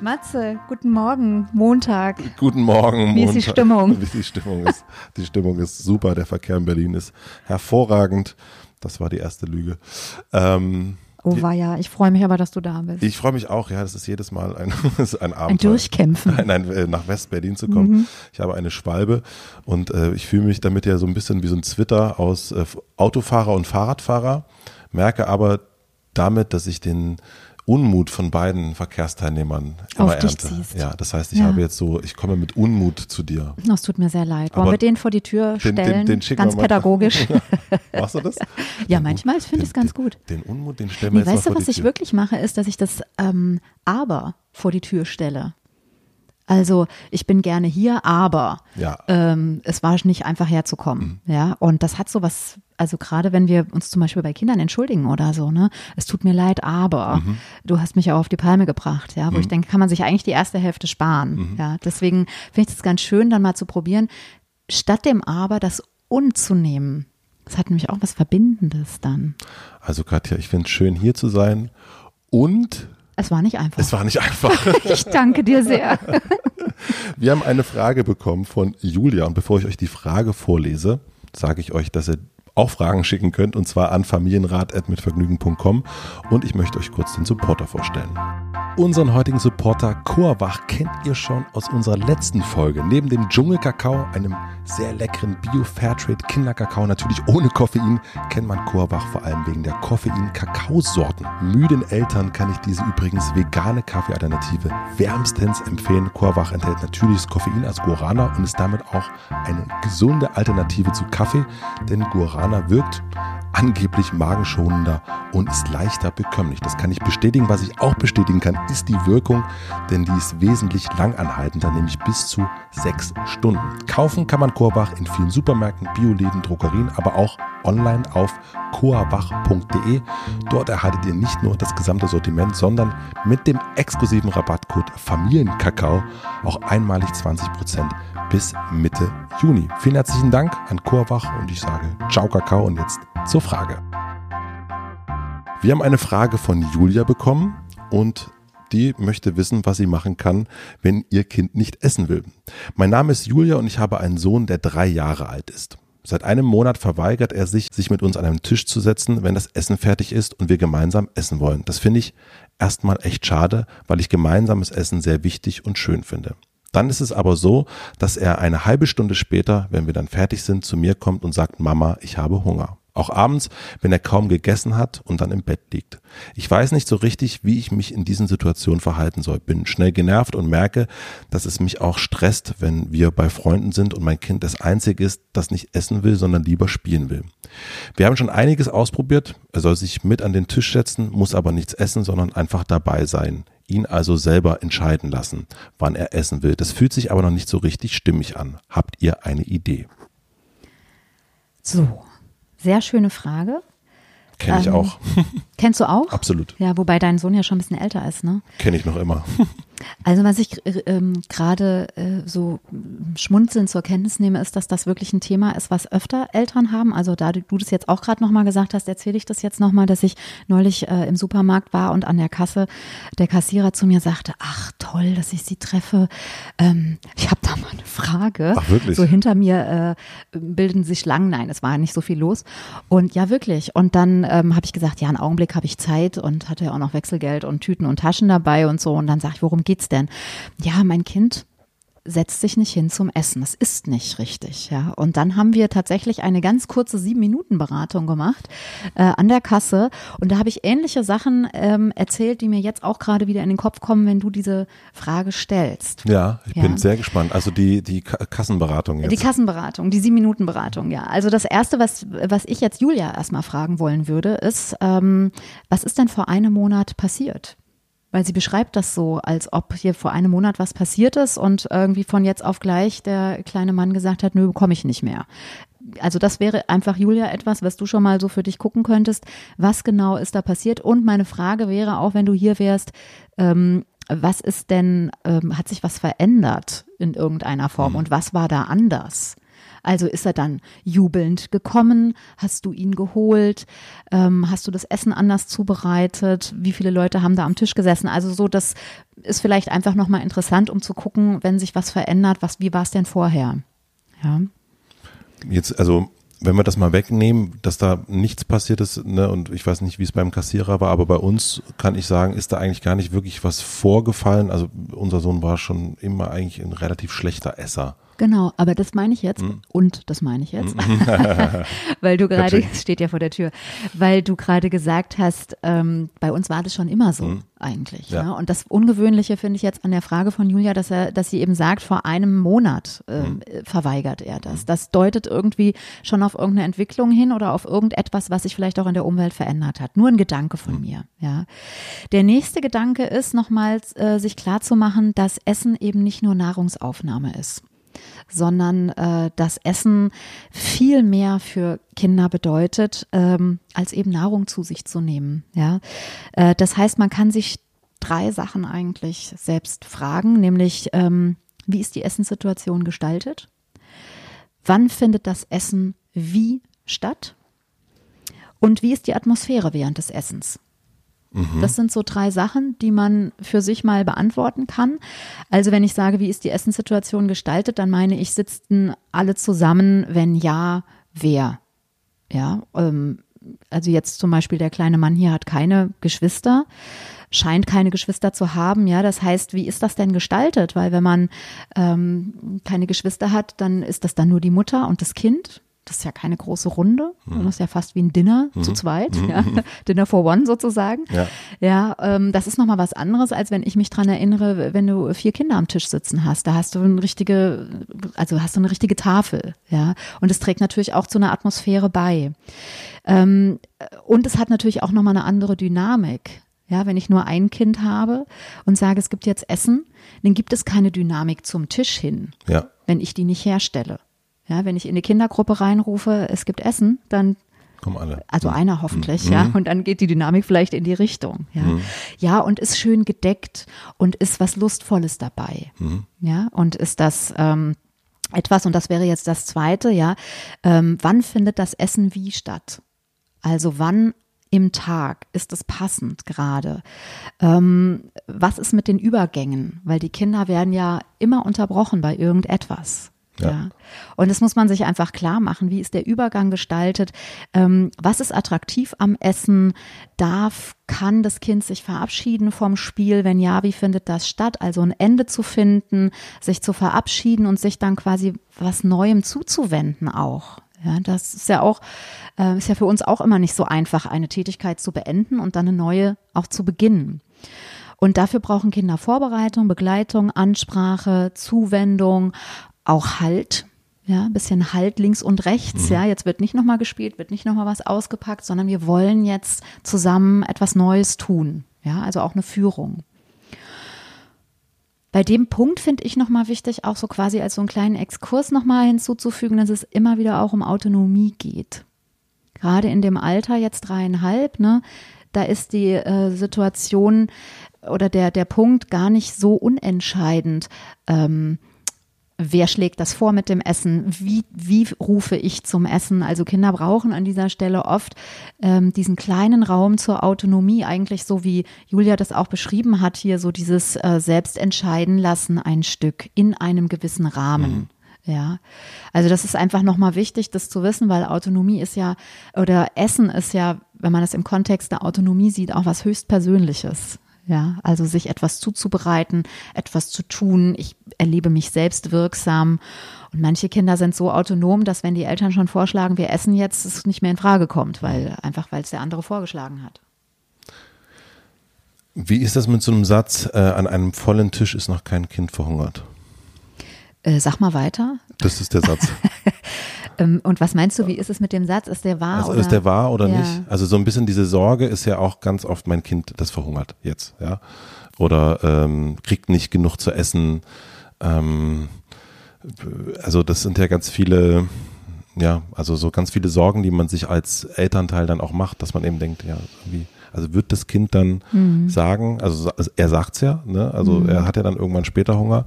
Matze, guten Morgen, Montag. Guten Morgen, Wie ist die Stimmung? Wie die Stimmung ist. Die Stimmung ist super. Der Verkehr in Berlin ist hervorragend. Das war die erste Lüge. Ähm, oh war ja, ich freue mich aber, dass du da bist. Ich freue mich auch, ja, das ist jedes Mal ein, ein Abend. Ein Durchkämpfen. Nein, nein, äh, nach West-Berlin zu kommen. Mhm. Ich habe eine Schwalbe und äh, ich fühle mich damit ja so ein bisschen wie so ein Zwitter aus äh, Autofahrer und Fahrradfahrer, merke aber damit, dass ich den Unmut von beiden Verkehrsteilnehmern immer Auf dich ernte. Ja, das heißt, ich Ja. habe jetzt so, ich komme mit Unmut zu dir. Das tut mir sehr leid. Wollen Aber wir den vor die Tür den- den- stellen? den schicken ganz pädagogisch. Machst du das? ja, manchmal, ich finde Den- es ganz den, gut. Den Unmut, den stellen wir Nee, jetzt weißt mal du, vor was die ich wirklich mache, ist, dass ich das ähm, aber vor die Tür stelle. Also ich bin gerne hier, aber Ja. ähm, es war nicht einfach herzukommen. Mhm. Ja, und das hat so was, also gerade wenn wir uns zum Beispiel bei Kindern entschuldigen oder so, ne, es tut mir leid, aber Mhm. du hast mich auch auf die Palme gebracht, ja, wo ich denke, kann man sich eigentlich die erste Hälfte sparen. Mhm. Ja, deswegen finde ich es ganz schön, dann mal zu probieren, statt dem aber das und zu nehmen. Das hat nämlich auch was Verbindendes dann. Also Katja, ich finde es schön hier zu sein und Es war nicht einfach. es war nicht einfach. ich danke dir sehr. Wir haben eine Frage bekommen von Julia und bevor ich euch die Frage vorlese, sage ich euch, dass ihr auch Fragen schicken könnt und zwar an familienrat.mitvergnügen.com und ich möchte euch kurz den Supporter vorstellen. Unseren heutigen Supporter Chorwach kennt ihr schon aus unserer letzten Folge. Neben dem Dschungelkakao, einem sehr leckeren Bio-Fairtrade Kinderkakao, natürlich ohne Koffein, kennt man Chorwach vor allem wegen der Koffein-Kakaosorten. Müden Eltern kann ich diese übrigens vegane Kaffeealternative wärmstens empfehlen. Chorwach enthält natürliches Koffein als Guarana und ist damit auch eine gesunde Alternative zu Kaffee, denn Guarana wirkt angeblich magenschonender und ist leichter bekömmlich. Das kann ich bestätigen. Was ich auch bestätigen kann, ist die Wirkung, denn die ist wesentlich langanhaltender, nämlich bis zu sechs Stunden. Kaufen kann man Chorwach in vielen Supermärkten, Bioläden, Drogerien, aber auch online auf coawach.de. Dort erhaltet ihr nicht nur das gesamte Sortiment, sondern mit dem exklusiven Rabattcode Familienkakao auch einmalig 20% bis Mitte Juni. Vielen herzlichen Dank an Chorwach und ich sage Ciao Kakao und jetzt zur Frage. Wir haben eine Frage von Julia bekommen und die möchte wissen, was sie machen kann, wenn ihr Kind nicht essen will. Mein Name ist Julia und ich habe einen Sohn, der drei Jahre alt ist. Seit einem Monat verweigert er sich, sich mit uns an einen Tisch zu setzen, wenn das Essen fertig ist und wir gemeinsam essen wollen. Das finde ich erstmal echt schade, weil ich gemeinsames Essen sehr wichtig und schön finde. Dann ist es aber so, dass er eine halbe Stunde später, wenn wir dann fertig sind, zu mir kommt und sagt, Mama, ich habe Hunger. Auch abends, wenn er kaum gegessen hat und dann im Bett liegt. Ich weiß nicht so richtig, wie ich mich in diesen Situationen verhalten soll. Bin schnell genervt und merke, dass es mich auch stresst, wenn wir bei Freunden sind und mein Kind das Einzige ist, das nicht essen will, sondern lieber spielen will. Wir haben schon einiges ausprobiert. Er soll sich mit an den Tisch setzen, muss aber nichts essen, sondern einfach dabei sein. Ihn also selber entscheiden lassen, wann er essen will. Das fühlt sich aber noch nicht so richtig stimmig an. Habt ihr eine Idee? So, sehr schöne Frage. Kenne ich Ähm, auch. Kennst du auch? Absolut. Ja, wobei dein Sohn ja schon ein bisschen älter ist, ne? Kenne ich noch immer. Also was ich äh, ähm, gerade äh, so schmunzelnd zur Kenntnis nehme, ist, dass das wirklich ein Thema ist, was öfter Eltern haben. Also da du das jetzt auch gerade nochmal gesagt hast, erzähle ich das jetzt nochmal, dass ich neulich äh, im Supermarkt war und an der Kasse der Kassierer zu mir sagte, ach toll, dass ich Sie treffe. Ähm, ich habe da mal eine Frage. Ach, wirklich? So hinter mir äh, bilden sich Schlangen. Nein, es war nicht so viel los. Und ja, wirklich. Und dann ähm, habe ich gesagt, ja, einen Augenblick habe ich Zeit und hatte ja auch noch Wechselgeld und Tüten und Taschen dabei und so. Und dann sag ich, worum geht's denn? Ja, mein Kind setzt sich nicht hin zum Essen. Das ist nicht richtig, ja. Und dann haben wir tatsächlich eine ganz kurze sieben Minuten Beratung gemacht äh, an der Kasse. Und da habe ich ähnliche Sachen ähm, erzählt, die mir jetzt auch gerade wieder in den Kopf kommen, wenn du diese Frage stellst. Ja, ich ja. bin sehr gespannt. Also die die Kassenberatung jetzt. Die Kassenberatung, die sieben Minuten Beratung, ja. Also das erste, was was ich jetzt Julia erstmal fragen wollen würde, ist, ähm, was ist denn vor einem Monat passiert? Weil sie beschreibt das so, als ob hier vor einem Monat was passiert ist und irgendwie von jetzt auf gleich der kleine Mann gesagt hat, nö, bekomme ich nicht mehr. Also das wäre einfach, Julia, etwas, was du schon mal so für dich gucken könntest. Was genau ist da passiert? Und meine Frage wäre auch, wenn du hier wärst, ähm, was ist denn, ähm, hat sich was verändert in irgendeiner Form mhm. und was war da anders? Also ist er dann jubelnd gekommen? Hast du ihn geholt? Ähm, hast du das Essen anders zubereitet? Wie viele Leute haben da am Tisch gesessen? Also so, das ist vielleicht einfach nochmal interessant, um zu gucken, wenn sich was verändert, was, wie war es denn vorher? Ja. Jetzt, also wenn wir das mal wegnehmen, dass da nichts passiert ist, ne, und ich weiß nicht, wie es beim Kassierer war, aber bei uns kann ich sagen, ist da eigentlich gar nicht wirklich was vorgefallen. Also unser Sohn war schon immer eigentlich ein relativ schlechter Esser. Genau, aber das meine ich jetzt mhm. und das meine ich jetzt, mhm. weil du gerade, steht ja vor der Tür, weil du gerade gesagt hast, ähm, bei uns war das schon immer so mhm. eigentlich. Ja. ja. Und das Ungewöhnliche finde ich jetzt an der Frage von Julia, dass er, dass sie eben sagt, vor einem Monat ähm, mhm. verweigert er das. Mhm. Das deutet irgendwie schon auf irgendeine Entwicklung hin oder auf irgendetwas, was sich vielleicht auch in der Umwelt verändert hat. Nur ein Gedanke von mhm. mir. Ja. Der nächste Gedanke ist nochmals, äh, sich klar zu machen, dass Essen eben nicht nur Nahrungsaufnahme ist sondern äh, das Essen viel mehr für Kinder bedeutet, ähm, als eben Nahrung zu sich zu nehmen. Ja, äh, das heißt, man kann sich drei Sachen eigentlich selbst fragen, nämlich ähm, wie ist die Essenssituation gestaltet? Wann findet das Essen wie statt? Und wie ist die Atmosphäre während des Essens? Mhm. Das sind so drei Sachen, die man für sich mal beantworten kann. Also wenn ich sage, wie ist die Essenssituation gestaltet, dann meine ich, sitzen alle zusammen, wenn ja, wer? Ja, ähm, also jetzt zum Beispiel der kleine Mann hier hat keine Geschwister scheint keine Geschwister zu haben. Ja, das heißt, wie ist das denn gestaltet? Weil wenn man ähm, keine Geschwister hat, dann ist das dann nur die Mutter und das Kind das ist ja keine große Runde, mhm. das ist ja fast wie ein Dinner mhm. zu zweit, mhm. ja. Dinner for one sozusagen. Ja, ja ähm, das ist nochmal was anderes, als wenn ich mich dran erinnere, wenn du vier Kinder am Tisch sitzen hast. Da hast du eine richtige, also hast du eine richtige Tafel, ja. Und es trägt natürlich auch zu einer Atmosphäre bei. Ähm, und es hat natürlich auch nochmal eine andere Dynamik. Ja, wenn ich nur ein Kind habe und sage, es gibt jetzt Essen, dann gibt es keine Dynamik zum Tisch hin, ja. wenn ich die nicht herstelle. Ja, wenn ich in die Kindergruppe reinrufe, es gibt Essen, dann kommen alle. Also einer hoffentlich, mhm. ja. Und dann geht die Dynamik vielleicht in die Richtung. Ja, mhm. ja und ist schön gedeckt und ist was Lustvolles dabei. Mhm. Ja, und ist das ähm, etwas, und das wäre jetzt das zweite, ja, ähm, wann findet das Essen wie statt? Also wann im Tag ist es passend gerade? Ähm, was ist mit den Übergängen? Weil die Kinder werden ja immer unterbrochen bei irgendetwas. Ja. ja. Und das muss man sich einfach klar machen. Wie ist der Übergang gestaltet? Ähm, was ist attraktiv am Essen? Darf, kann das Kind sich verabschieden vom Spiel? Wenn ja, wie findet das statt? Also ein Ende zu finden, sich zu verabschieden und sich dann quasi was Neuem zuzuwenden auch. Ja, das ist ja auch, äh, ist ja für uns auch immer nicht so einfach, eine Tätigkeit zu beenden und dann eine neue auch zu beginnen. Und dafür brauchen Kinder Vorbereitung, Begleitung, Ansprache, Zuwendung, auch Halt. Ja, ein bisschen Halt links und rechts. Mhm. Ja, jetzt wird nicht nochmal gespielt, wird nicht nochmal was ausgepackt, sondern wir wollen jetzt zusammen etwas Neues tun. Ja, also auch eine Führung. Bei dem Punkt finde ich nochmal wichtig, auch so quasi als so einen kleinen Exkurs nochmal hinzuzufügen, dass es immer wieder auch um Autonomie geht. Gerade in dem Alter, jetzt dreieinhalb, ne, da ist die äh, Situation oder der, der Punkt gar nicht so unentscheidend. Ähm, wer schlägt das vor mit dem Essen, wie, wie rufe ich zum Essen. Also Kinder brauchen an dieser Stelle oft ähm, diesen kleinen Raum zur Autonomie, eigentlich so wie Julia das auch beschrieben hat, hier so dieses äh, Selbstentscheiden lassen ein Stück in einem gewissen Rahmen. Mhm. Ja, also das ist einfach nochmal wichtig, das zu wissen, weil Autonomie ist ja, oder Essen ist ja, wenn man das im Kontext der Autonomie sieht, auch was höchst Persönliches. Ja, also sich etwas zuzubereiten, etwas zu tun. Ich erlebe mich selbst wirksam. Und manche Kinder sind so autonom, dass wenn die Eltern schon vorschlagen, wir essen jetzt, es nicht mehr in Frage kommt, weil einfach, weil es der andere vorgeschlagen hat. Wie ist das mit so einem Satz, äh, an einem vollen Tisch ist noch kein Kind verhungert? Äh, sag mal weiter. Das ist der Satz. Ähm, und was meinst du, wie ist es mit dem Satz? Ist der wahr? Also oder? ist der wahr oder Ja. nicht? Also so ein bisschen diese Sorge ist ja auch ganz oft mein Kind, das verhungert jetzt, ja. Oder ähm, kriegt nicht genug zu essen. Ähm, also das sind ja ganz viele, ja, also so ganz viele Sorgen, die man sich als Elternteil dann auch macht, dass man eben denkt, ja, wie, also wird das Kind dann Mhm. sagen, also er sagt's ja, ne? Also er hat ja dann irgendwann später Hunger,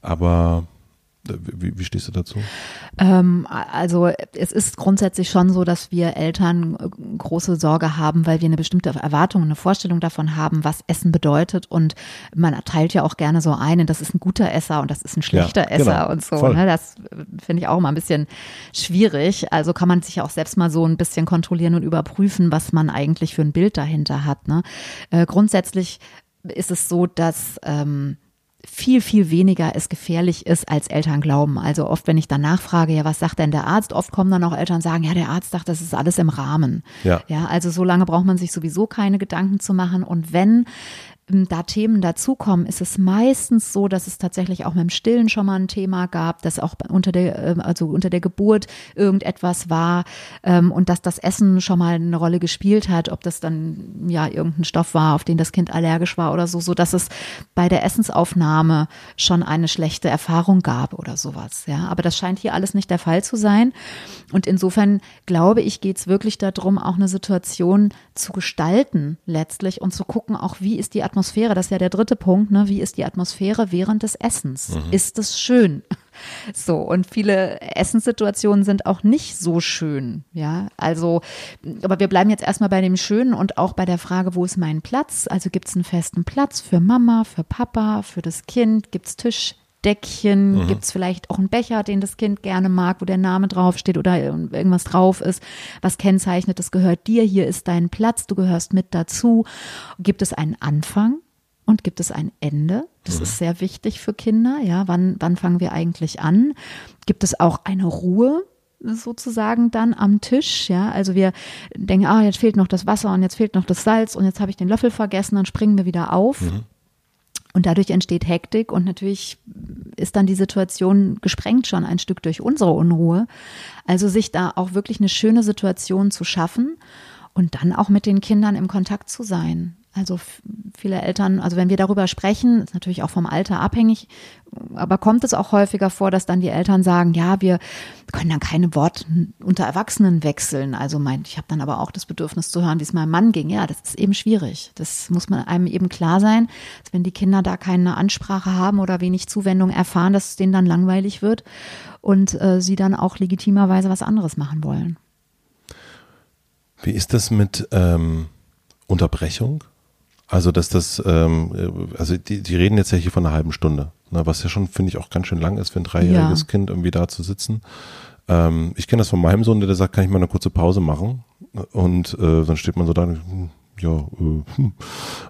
aber wie, wie stehst du dazu? Ähm, also es ist grundsätzlich schon so, dass wir Eltern äh, große Sorge haben, weil wir eine bestimmte Erwartung, eine Vorstellung davon haben, was Essen bedeutet. Und man teilt ja auch gerne so ein, das ist ein guter Esser und das ist ein schlechter Ja, genau. Esser und so. Ne? Das äh, finde ich auch immer ein bisschen schwierig. Also kann man sich ja auch selbst mal so ein bisschen kontrollieren und überprüfen, was man eigentlich für ein Bild dahinter hat. Ne? Äh, grundsätzlich ist es so, dass ähm, viel, viel weniger es gefährlich ist, als Eltern glauben. Also oft, wenn ich dann nachfrage, ja, was sagt denn der Arzt? Oft kommen dann auch Eltern und sagen, ja, der Arzt sagt, das ist alles im Rahmen. Ja. Ja, also so lange braucht man sich sowieso keine Gedanken zu machen. Und wenn da Themen dazukommen, ist es meistens so, dass es tatsächlich auch mit dem Stillen schon mal ein Thema gab, dass auch unter der, ähm, also unter der Geburt irgendetwas war ähm, und dass das Essen schon mal eine Rolle gespielt hat, ob das dann ja irgendein Stoff war, auf den das Kind allergisch war oder so, so dass es bei der Essensaufnahme schon eine schlechte Erfahrung gab oder sowas. Ja, aber das scheint hier alles nicht der Fall zu sein. Und insofern glaube ich, geht es wirklich darum, auch eine Situation zu gestalten letztlich und zu gucken, auch wie ist die Atmosphäre. Das ist ja der dritte Punkt. Ne? Wie ist die Atmosphäre während des Essens? Ist es schön? So, und viele Essenssituationen sind auch nicht so schön, ja. Also, aber wir bleiben jetzt erstmal bei dem Schönen und auch bei der Frage, wo ist mein Platz? Also gibt es einen festen Platz für Mama, für Papa, für das Kind? Gibt es Tischdeckchen? Gibt es vielleicht auch einen Becher, den das Kind gerne mag, wo der Name draufsteht oder irgendwas drauf ist, was kennzeichnet, das gehört dir, hier ist dein Platz, du gehörst mit dazu. Gibt es einen Anfang? Und gibt es ein Ende? Das ist sehr wichtig für Kinder. Ja, wann, wann fangen wir eigentlich an? Gibt es auch eine Ruhe? sozusagen dann am Tisch, ja, also wir denken, ah, jetzt fehlt noch das Wasser und jetzt fehlt noch das Salz und jetzt habe ich den Löffel vergessen, dann springen wir wieder auf. Und dadurch entsteht Hektik und natürlich ist dann die Situation gesprengt schon ein Stück durch unsere Unruhe. Also sich da auch wirklich eine schöne Situation zu schaffen und dann auch mit den Kindern im Kontakt zu sein. Also viele Eltern, also wenn wir darüber sprechen, ist natürlich auch vom Alter abhängig, aber kommt es auch häufiger vor, dass dann die Eltern sagen, ja, wir können dann keine Worte unter Erwachsenen wechseln. Also mein, ich habe dann aber auch das Bedürfnis zu hören, wie es meinem Mann ging. Ja, das ist eben schwierig. Das muss man einem eben klar sein, dass wenn die Kinder da keine Ansprache haben oder wenig Zuwendung erfahren, dass es denen dann langweilig wird und äh, sie dann auch legitimerweise was anderes machen wollen. Wie ist das mit ähm, Unterbrechung? Also, dass das, ähm, äh, also die, die reden jetzt ja hier von einer halben Stunde, ne, was ja schon, finde ich, auch ganz schön lang ist für ein dreijähriges Ja. Kind, irgendwie da zu sitzen. Ähm, ich kenne das von meinem Sohn, der sagt, kann ich mal eine kurze Pause machen? Und äh, dann steht man so da, hm, ja, äh, hm.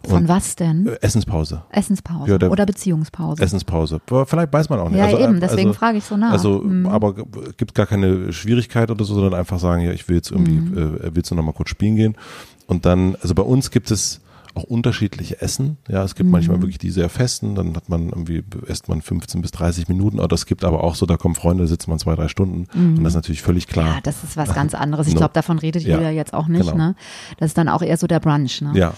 Von was denn? Äh, Essenspause. Essenspause Ja, der- oder Beziehungspause. Essenspause. Aber Vielleicht weiß man auch nicht. Ja, also, eben, äh, deswegen also, frage ich so nach. Also, Mhm. aber gibt gar keine Schwierigkeit oder so, sondern einfach sagen, ja, ich will jetzt irgendwie, Mhm. äh, willst du noch mal kurz spielen gehen? Und dann, also bei uns gibt es auch unterschiedliche Essen. Ja, es gibt Mhm. manchmal wirklich die sehr festen, dann hat man irgendwie, isst man 15 bis 30 Minuten, oder es gibt aber auch so, da kommen Freunde, da sitzt man zwei, drei Stunden. Und das ist natürlich völlig klar. Mhm. Ja, das ist was ganz anderes. Ich No. glaube, davon redet Ja, Julia jetzt auch nicht. genau. Ne? Das ist dann auch eher so der Brunch. Ne? ja.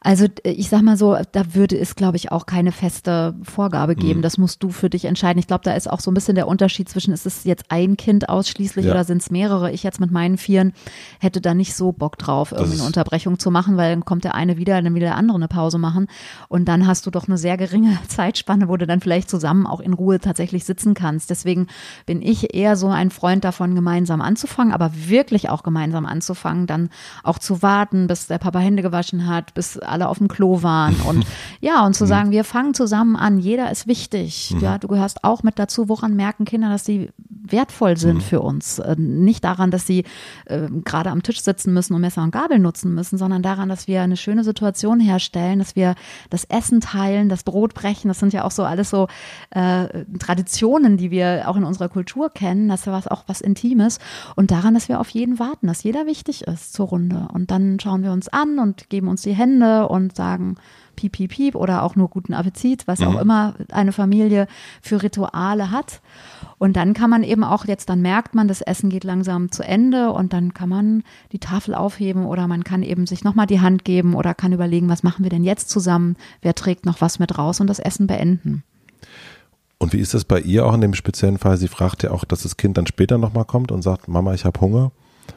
Also äh, ich sag mal so, da würde es, glaube ich, auch keine feste Vorgabe geben. Mhm. Das musst du für dich entscheiden. Ich glaube, da ist auch so ein bisschen der Unterschied zwischen, ist es jetzt ein Kind ausschließlich Ja. oder sind es mehrere? Ich jetzt mit meinen Vieren hätte da nicht so Bock drauf, irgendwie eine Unterbrechung zu machen, weil dann kommt der eine wieder, dann will der andere eine Pause machen. Und dann hast du doch eine sehr geringe Zeitspanne, wo du dann vielleicht zusammen auch in Ruhe tatsächlich sitzen kannst. Deswegen bin ich eher so ein Freund davon, gemeinsam anzufangen, aber wirklich auch gemeinsam anzufangen, dann auch zu warten, bis der Papa Hände gewaschen hat, bis alle auf dem Klo waren und ja, und zu sagen, wir fangen zusammen an, jeder ist wichtig. Ja, du gehörst auch mit dazu. Woran merken Kinder, dass sie wertvoll sind mhm. für uns. Äh, nicht daran, dass sie äh, gerade am Tisch sitzen müssen und Messer und Gabel nutzen müssen, sondern daran, dass wir eine schöne Situation herstellen, dass wir das Essen teilen, das Brot brechen. Das sind ja auch so alles so äh, Traditionen, die wir auch in unserer Kultur kennen. Das ist was auch was Intimes. Und daran, dass wir auf jeden warten, dass jeder wichtig ist zur Runde. Und dann schauen wir uns an und geben uns die Hände und sagen, piep, piep, piep oder auch nur guten Appetit, was mhm. auch immer eine Familie für Rituale hat. Und dann kann man eben auch, jetzt dann merkt man, das Essen geht langsam zu Ende und dann kann man die Tafel aufheben oder man kann eben sich nochmal die Hand geben oder kann überlegen, was machen wir denn jetzt zusammen, wer trägt noch was mit raus und das Essen beenden. Und wie ist das bei ihr auch in dem speziellen Fall? Sie fragt ja auch, dass das Kind dann später nochmal kommt und sagt, Mama, ich habe Hunger.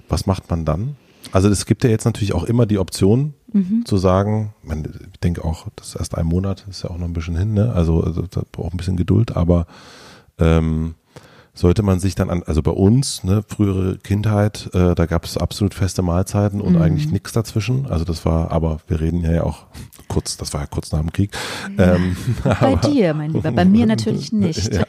Was macht man dann? Also es gibt ja jetzt natürlich auch immer die Option mhm. zu sagen, man, ich denke auch, das ist erst ein Monat, ist ja auch noch ein bisschen hin, ne? Also, also da braucht ein bisschen Geduld, aber ähm, sollte man sich dann an, also bei uns, ne, frühere Kindheit, äh, da gab es absolut feste Mahlzeiten und mhm. eigentlich nichts dazwischen. Also das war, aber wir reden ja auch kurz, das war ja kurz nach dem Krieg. Ja. Ähm, bei aber, dir, mein Lieber, bei mir natürlich nicht. Ja,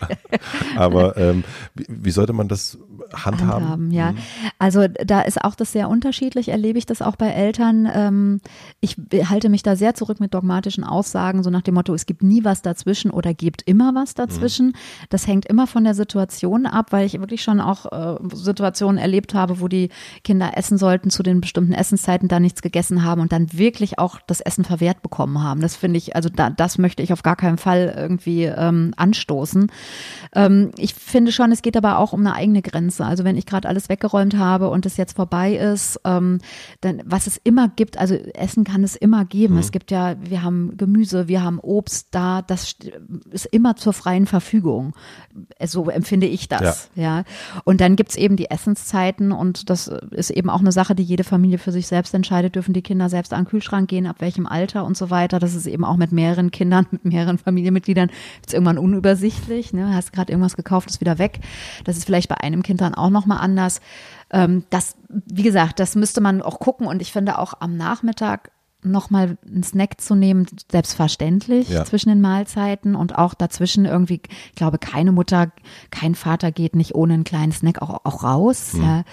aber ähm, wie, wie sollte man das handhaben? handhaben ja, mhm. also da ist auch das sehr unterschiedlich, erlebe ich das auch bei Eltern. Ähm, ich halte mich da sehr zurück mit dogmatischen Aussagen, so nach dem Motto, es gibt nie was dazwischen oder gibt immer was dazwischen. Mhm. Das hängt immer von der Situation ab, weil ich wirklich schon auch äh, Situationen erlebt habe, wo die Kinder essen sollten zu den bestimmten Essenszeiten, da nichts gegessen haben und dann wirklich auch das Essen verwehrt bekommen haben. Das finde ich, also da, das möchte ich auf gar keinen Fall irgendwie ähm, anstoßen. Ähm, ich finde schon, es geht aber auch um eine eigene Grenze. Also wenn ich gerade alles weggeräumt habe und es jetzt vorbei ist, ähm, dann was es immer gibt, also Essen kann es immer geben. Mhm. Es gibt ja, wir haben Gemüse, wir haben Obst da, das ist immer zur freien Verfügung. So empfinde ich das. Ja. ja. Und dann gibt's eben die Essenszeiten und das ist eben auch eine Sache, die jede Familie für sich selbst entscheidet. Dürfen die Kinder selbst an den Kühlschrank gehen, ab welchem Alter und so weiter. Das ist eben auch mit mehreren Kindern, mit mehreren Familienmitgliedern ist irgendwann unübersichtlich. Ne? Hast gerade irgendwas gekauft, ist wieder weg. Das ist vielleicht bei einem Kind dann auch nochmal anders. Ähm, das, wie gesagt, das müsste man auch gucken und ich finde auch am Nachmittag nochmal einen Snack zu nehmen, selbstverständlich ja. zwischen den Mahlzeiten und auch dazwischen irgendwie, ich glaube, keine Mutter, kein Vater geht nicht ohne einen kleinen Snack auch, auch raus. Mhm. Ja.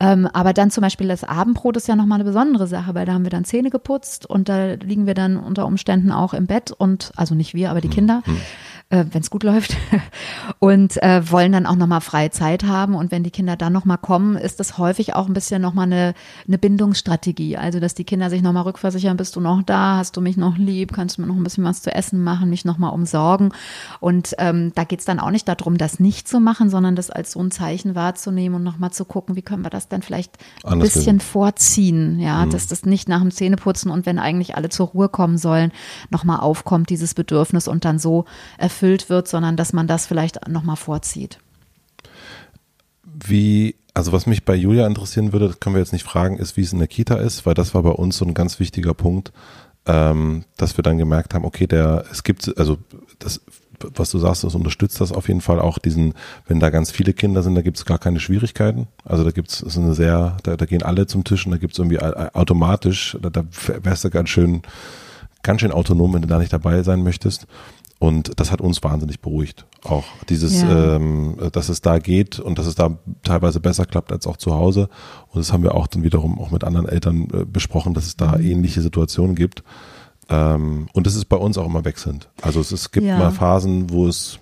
Ähm, aber dann zum Beispiel das Abendbrot ist ja nochmal eine besondere Sache, weil da haben wir dann Zähne geputzt und da liegen wir dann unter Umständen auch im Bett und, also nicht wir, aber die mhm. Kinder. Mhm äh, wenn es gut läuft, und äh, wollen dann auch nochmal freie Zeit haben. Und wenn die Kinder dann nochmal kommen, ist das häufig auch ein bisschen nochmal eine, eine Bindungsstrategie. Also, dass die Kinder sich nochmal rückversichern, bist du noch da, hast du mich noch lieb, kannst du mir noch ein bisschen was zu essen machen, mich nochmal umsorgen. Und ähm, da geht's dann auch nicht darum, das nicht zu machen, sondern das als so ein Zeichen wahrzunehmen und nochmal zu gucken, wie können wir das dann vielleicht ein bisschen hin. vorziehen, ja, mhm. dass das nicht nach dem Zähneputzen und wenn eigentlich alle zur Ruhe kommen sollen, nochmal aufkommt, dieses Bedürfnis und dann so äh, erfüllt wird, sondern dass man das vielleicht nochmal vorzieht. Wie, also was mich bei Julia interessieren würde, das können wir jetzt nicht fragen, ist, wie es in der Kita ist, weil das war bei uns so ein ganz wichtiger Punkt, ähm, dass wir dann gemerkt haben, okay, der, es gibt, also das, was du sagst, das unterstützt das auf jeden Fall auch diesen, wenn da ganz viele Kinder sind, da gibt es gar keine Schwierigkeiten. Also da gibt es eine sehr, da, da gehen alle zum Tisch und da gibt es irgendwie automatisch, da, da wärst du ganz schön, ganz schön autonom, wenn du da nicht dabei sein möchtest. Und das hat uns wahnsinnig beruhigt. Auch dieses, ja. ähm, dass es da geht und dass es da teilweise besser klappt als auch zu Hause. Und das haben wir auch dann wiederum auch mit anderen Eltern äh, besprochen, dass es da mhm. ähnliche Situationen gibt. Ähm, und das ist bei uns auch immer wechselnd. Also es, es gibt ja. mal Phasen, wo es,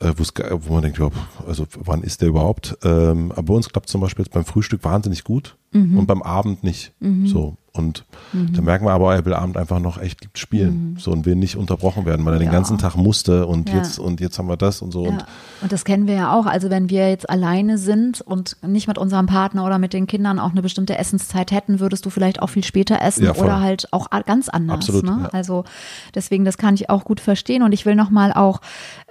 äh, wo man denkt, ja, also wann ist der überhaupt? Ähm, aber bei uns klappt zum Beispiel jetzt beim Frühstück wahnsinnig gut mhm. und beim Abend nicht. Mhm. So. Und mhm. da merken wir aber, er will Abend einfach noch echt spielen. Mhm. So und will nicht unterbrochen werden, weil er ja. den ganzen Tag musste und ja. jetzt und jetzt haben wir das und so. Ja. Und, und das kennen wir ja auch. Also wenn wir jetzt alleine sind und nicht mit unserem Partner oder mit den Kindern auch eine bestimmte Essenszeit hätten, würdest du vielleicht auch viel später essen oder halt auch ganz anders. Absolut, ne? Also deswegen, das kann ich auch gut verstehen. Und ich will nochmal auch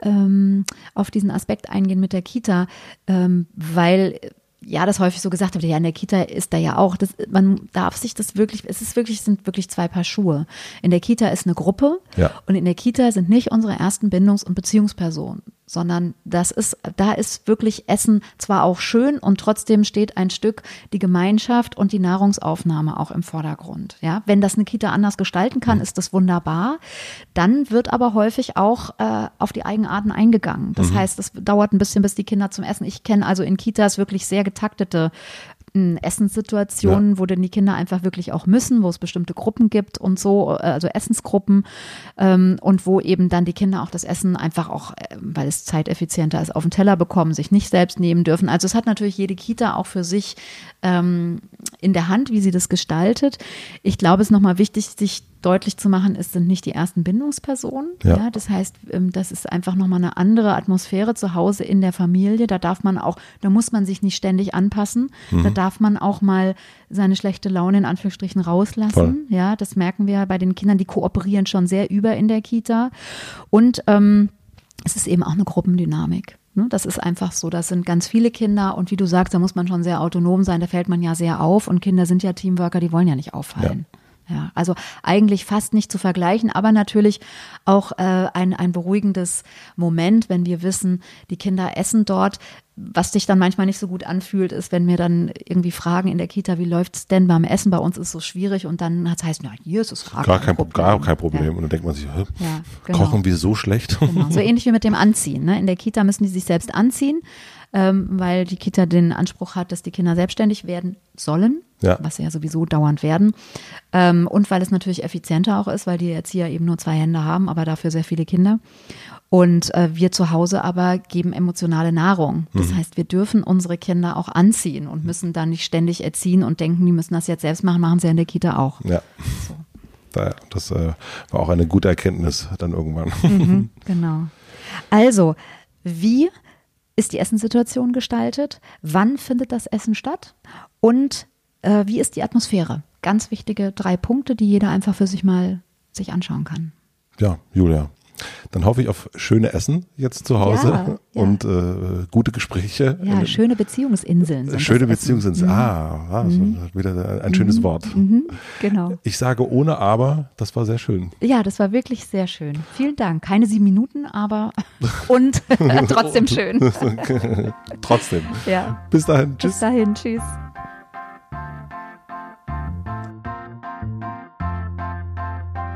ähm, auf diesen Aspekt eingehen mit der Kita, ähm, weil ja, das häufig so gesagt wird, ja, in der Kita ist da ja auch, das, man darf sich das wirklich, es ist wirklich, sind wirklich zwei Paar Schuhe. In der Kita ist eine Gruppe ja. und in der Kita sind nicht unsere ersten Bindungs- und Beziehungspersonen, sondern das ist, da ist wirklich Essen zwar auch schön und trotzdem steht ein Stück die Gemeinschaft und die Nahrungsaufnahme auch im Vordergrund. Ja, wenn das eine Kita anders gestalten kann, mhm. ist das wunderbar. Dann wird aber häufig auch äh, auf die Eigenarten eingegangen. Das mhm. heißt, es dauert ein bisschen, bis die Kinder zum Essen. Ich kenne also in Kitas wirklich sehr getaktete Essenssituationen, ja. wo dann die Kinder einfach wirklich auch müssen, wo es bestimmte Gruppen gibt und so, äh, also Essensgruppen ähm, und wo eben dann die Kinder auch das Essen einfach auch, äh, weil es zeiteffizienter ist, auf den Teller bekommen, sich nicht selbst nehmen dürfen. Also es hat natürlich jede Kita auch für sich ähm, in der Hand, wie sie das gestaltet. Ich glaube, es ist nochmal wichtig, sich deutlich zu machen, es sind nicht die ersten Bindungspersonen. Ja. ja das heißt, ähm, das ist einfach nochmal eine andere Atmosphäre zu Hause in der Familie. Da darf man auch, da muss man sich nicht ständig anpassen. Mhm. Da darf man auch mal seine schlechte Laune in Anführungsstrichen rauslassen. Voll. Ja, das merken wir bei den Kindern, die kooperieren schon sehr über in der Kita. Und ähm, es ist eben auch eine Gruppendynamik. Ne, das ist einfach so. Das sind ganz viele Kinder und wie du sagst, da muss man schon sehr autonom sein. Da fällt man ja sehr auf und Kinder sind ja Teamworker, die wollen ja nicht auffallen. Ja. Ja, also eigentlich fast nicht zu vergleichen, aber natürlich auch äh, ein, ein beruhigendes Moment, wenn wir wissen, die Kinder essen dort. Was sich dann manchmal nicht so gut anfühlt, ist, wenn wir dann irgendwie fragen in der Kita, wie läuft es denn beim Essen? Bei uns ist es so schwierig und dann hat es heißt, na, hier ist es gar, gar kein, Problem. Gar kein Problem. Ja. Und dann denkt man sich, ja, genau. kochen wir so schlecht? Genau. So ähnlich wie mit dem Anziehen. Ne? In der Kita müssen die sich selbst anziehen ähm, weil die Kita den Anspruch hat, dass die Kinder selbstständig werden sollen, ja. was sie ja sowieso dauernd werden. Ähm, und weil es natürlich effizienter auch ist, weil die Erzieher eben nur zwei Hände haben, aber dafür sehr viele Kinder. Und äh, wir zu Hause aber geben emotionale Nahrung. Das mhm. heißt, wir dürfen unsere Kinder auch anziehen und müssen dann nicht ständig erziehen und denken, die müssen das jetzt selbst machen, machen sie in der Kita auch. Ja. So. Das äh, war auch eine gute Erkenntnis dann irgendwann. Mhm, genau. Also, wie ist die Essenssituation gestaltet? Wann findet das Essen statt? Und äh, wie ist die Atmosphäre? Ganz wichtige drei Punkte, die jeder einfach für sich mal sich anschauen kann. Ja, Julia, dann hoffe ich auf schöne Essen jetzt zu Hause ja, ja. und äh, gute Gespräche. Ja, schöne Beziehungsinseln. Schöne Beziehungsinseln. Mhm. Ah, ah mhm. wieder ein schönes mhm. Wort. Mhm. Genau. Ich sage ohne aber, das war sehr schön. Ja, das war wirklich sehr schön. Vielen Dank. Keine sieben Minuten, aber und trotzdem schön. trotzdem. Ja. Bis dahin. Tschüss. Bis dahin. Tschüss.